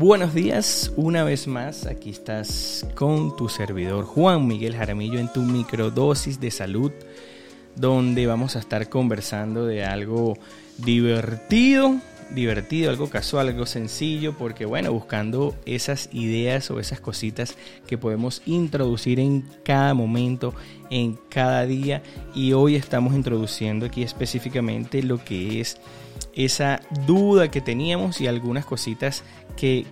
Buenos días, una vez más, aquí estás con tu servidor Juan Miguel Jaramillo en tu microdosis de salud, donde vamos a estar conversando de algo divertido, divertido, algo casual, algo sencillo, porque bueno, buscando esas ideas o esas cositas que podemos introducir en cada momento, en cada día, y hoy estamos introduciendo aquí específicamente lo que es esa duda que teníamos y algunas cositas que,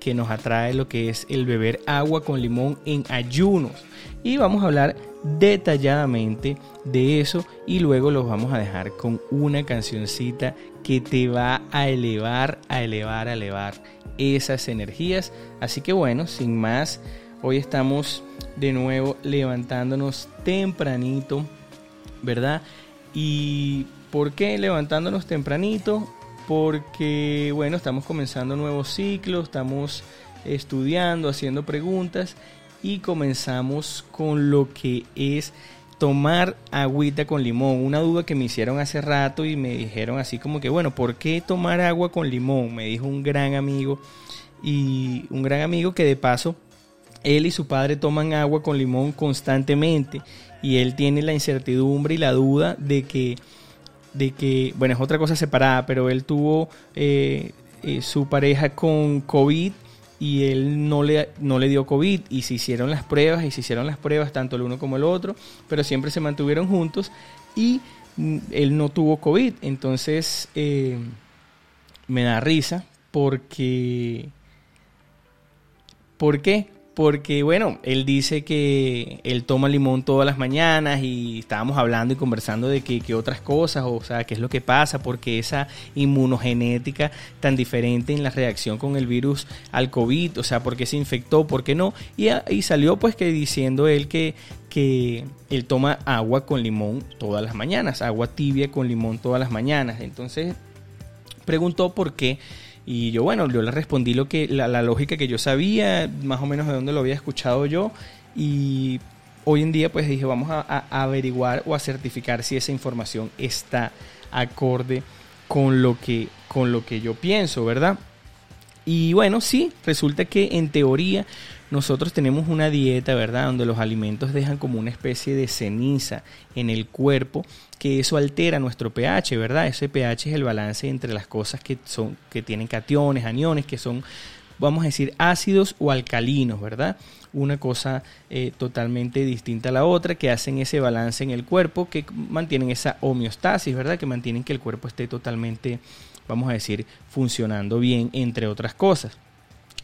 que, nos atrae lo que es el beber agua con limón en ayunos. Y vamos a hablar detalladamente de eso y luego los vamos a dejar con una cancioncita que te va a elevar, a elevar, a elevar esas energías. Así que bueno, sin más, hoy estamos de nuevo levantándonos tempranito, ¿verdad? Y ¿Por qué levantándonos tempranito? Porque, bueno, estamos comenzando un nuevo ciclo, estamos estudiando, haciendo preguntas y comenzamos con lo que es tomar agüita con limón. Una duda que me hicieron hace rato y me dijeron así como que, bueno, ¿por qué tomar agua con limón? Me dijo un gran amigo y un gran amigo que de paso él y su padre toman agua con limón constantemente y él tiene la incertidumbre y la duda de que de que, bueno, es otra cosa separada, pero él tuvo eh, eh, su pareja con COVID y él no le, no le dio COVID y se hicieron las pruebas y se hicieron las pruebas tanto el uno como el otro, pero siempre se mantuvieron juntos y mm, él no tuvo COVID. Entonces eh, me da risa porque... ¿Por qué? Porque bueno, él dice que él toma limón todas las mañanas y estábamos hablando y conversando de que, otras cosas, o sea, qué es lo que pasa, porque esa inmunogenética tan diferente en la reacción con el virus al COVID, o sea, por qué se infectó, por qué no, y, y salió pues que diciendo él que, que él toma agua con limón todas las mañanas, agua tibia con limón todas las mañanas, entonces preguntó por qué y yo, bueno, yo le respondí lo que, la, lógica que yo sabía, más o menos de dónde lo había escuchado yo. Y hoy en día, pues dije, vamos a, averiguar o a certificar si esa información está acorde con lo que, con lo que yo pienso, ¿verdad? Y bueno, sí, resulta que en teoría nosotros tenemos una dieta, ¿verdad? Donde los alimentos dejan como una especie de ceniza en el cuerpo, que eso altera nuestro pH, ¿verdad? Ese pH es el balance entre las cosas que son que tienen cationes, aniones, que son vamos a decir ácidos o alcalinos, ¿verdad? Una cosa eh, totalmente distinta a la otra, que hacen ese balance en el cuerpo, que mantienen esa homeostasis, ¿verdad? Que mantienen que el cuerpo esté totalmente, vamos a decir, funcionando bien, entre otras cosas.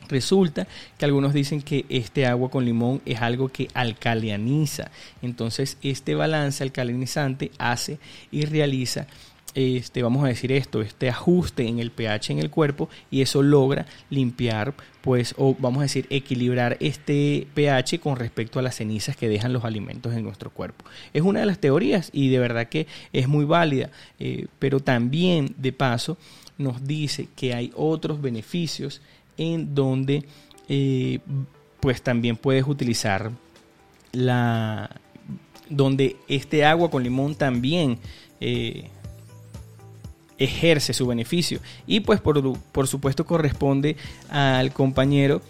Resulta que algunos dicen que este agua con limón es algo que alcaliniza. Entonces, este balance alcalinizante hace y realiza este, vamos a decir esto, este ajuste en el pH en el cuerpo y eso logra limpiar, pues, o vamos a decir, equilibrar este pH con respecto a las cenizas que dejan los alimentos en nuestro cuerpo. Es una de las teorías y de verdad que es muy válida, eh, pero también de paso nos dice que hay otros beneficios en donde eh, pues también puedes utilizar la donde este agua con limón también eh, ejerce su beneficio. Y pues por, por, supuesto corresponde al compañero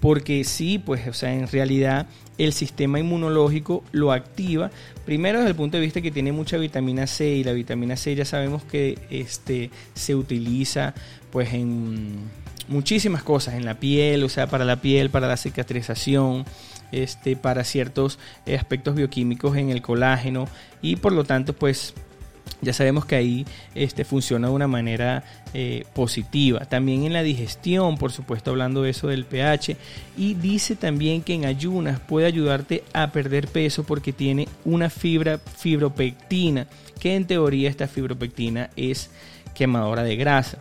porque sí pues o sea en realidad el sistema inmunológico lo activa primero desde el punto de vista que tiene mucha vitamina C y la vitamina C ya sabemos que este se utiliza pues en muchísimas cosas en la piel, o sea, para la piel, para la cicatrización, este, para ciertos aspectos bioquímicos en el colágeno y por lo tanto, pues ya sabemos que ahí este, funciona de una manera eh, positiva. También en la digestión, por supuesto, hablando de eso del pH. Y dice también que en ayunas puede ayudarte a perder peso porque tiene una fibra fibropectina, que en teoría esta fibropectina es quemadora de grasa.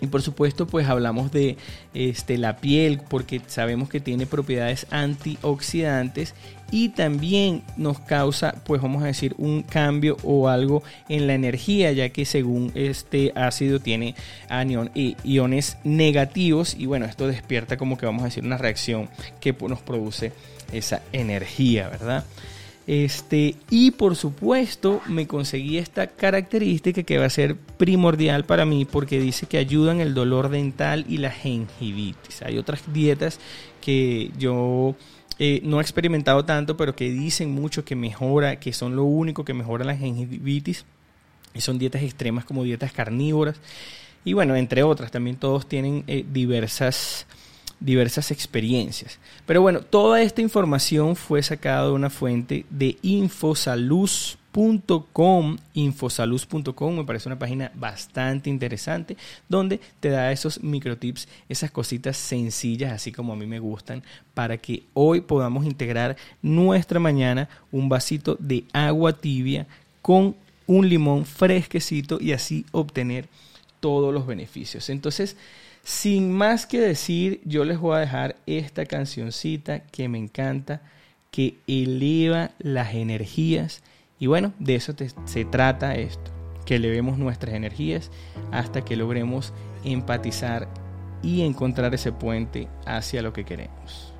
Y por supuesto, pues hablamos de este, la piel porque sabemos que tiene propiedades antioxidantes y también nos causa, pues vamos a decir, un cambio o algo en la energía, ya que según este ácido tiene iones negativos y bueno, esto despierta como que vamos a decir una reacción que nos produce esa energía, ¿verdad? Este, y por supuesto, me conseguí esta característica que va a ser primordial para mí porque dice que ayudan el dolor dental y la gingivitis. Hay otras dietas que yo eh, no he experimentado tanto, pero que dicen mucho que mejora, que son lo único que mejora la gingivitis. Y son dietas extremas como dietas carnívoras. Y bueno, entre otras, también todos tienen eh, diversas diversas experiencias. Pero bueno, toda esta información fue sacada de una fuente de infosaluz.com, infosaluz.com, me parece una página bastante interesante, donde te da esos microtips, esas cositas sencillas, así como a mí me gustan, para que hoy podamos integrar nuestra mañana un vasito de agua tibia con un limón fresquecito y así obtener todos los beneficios. Entonces, sin más que decir, yo les voy a dejar esta cancioncita que me encanta, que eleva las energías. Y bueno, de eso se trata esto, que elevemos nuestras energías hasta que logremos empatizar y encontrar ese puente hacia lo que queremos.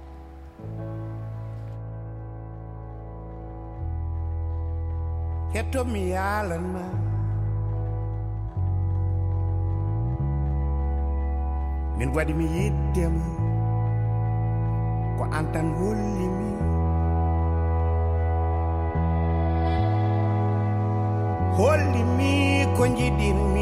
Min waɗi mi yiddema ko an tan hollimi hollimi ko jiɗinmi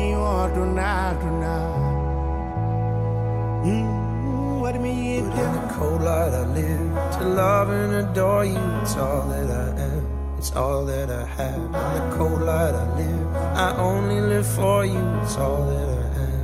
cold light I live to love and adore you. It's all that I am. It's all that I have. In the cold light I live I only live for you. It's all that I am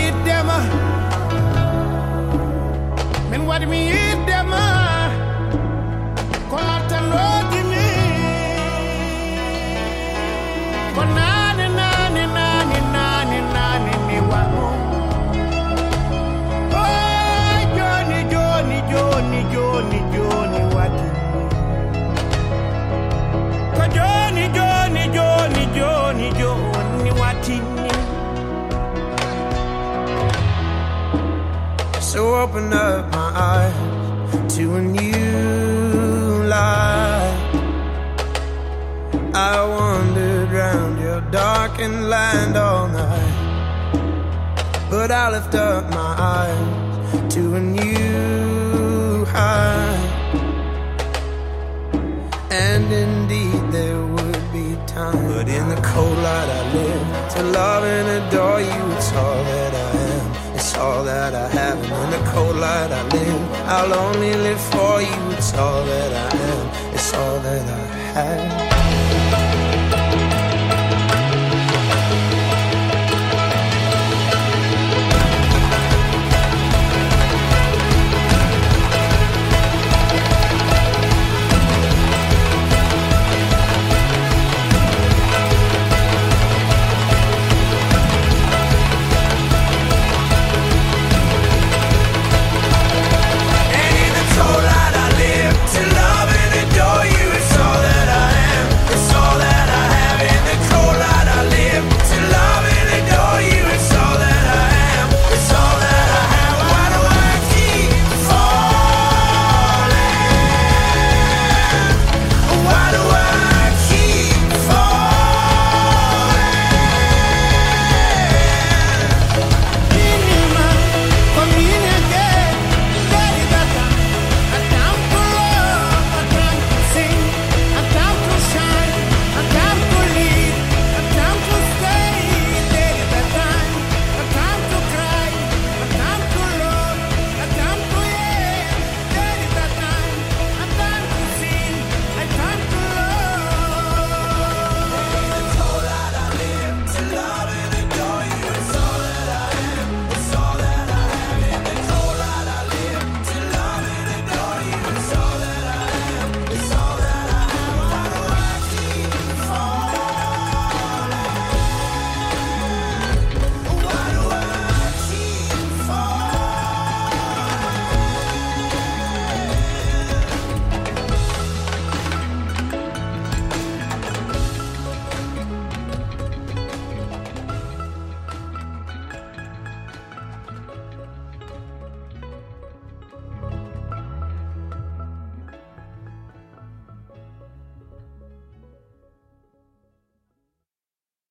open up my eyes to a new light. I wandered round your darkened land all night. But I lift up my eyes to a new high. And indeed there would be time. But in the cold light I live to love and adore you. It's all that I all that I have. And in the cold light I live. I'll only live for you. It's all that I am. It's all that I have.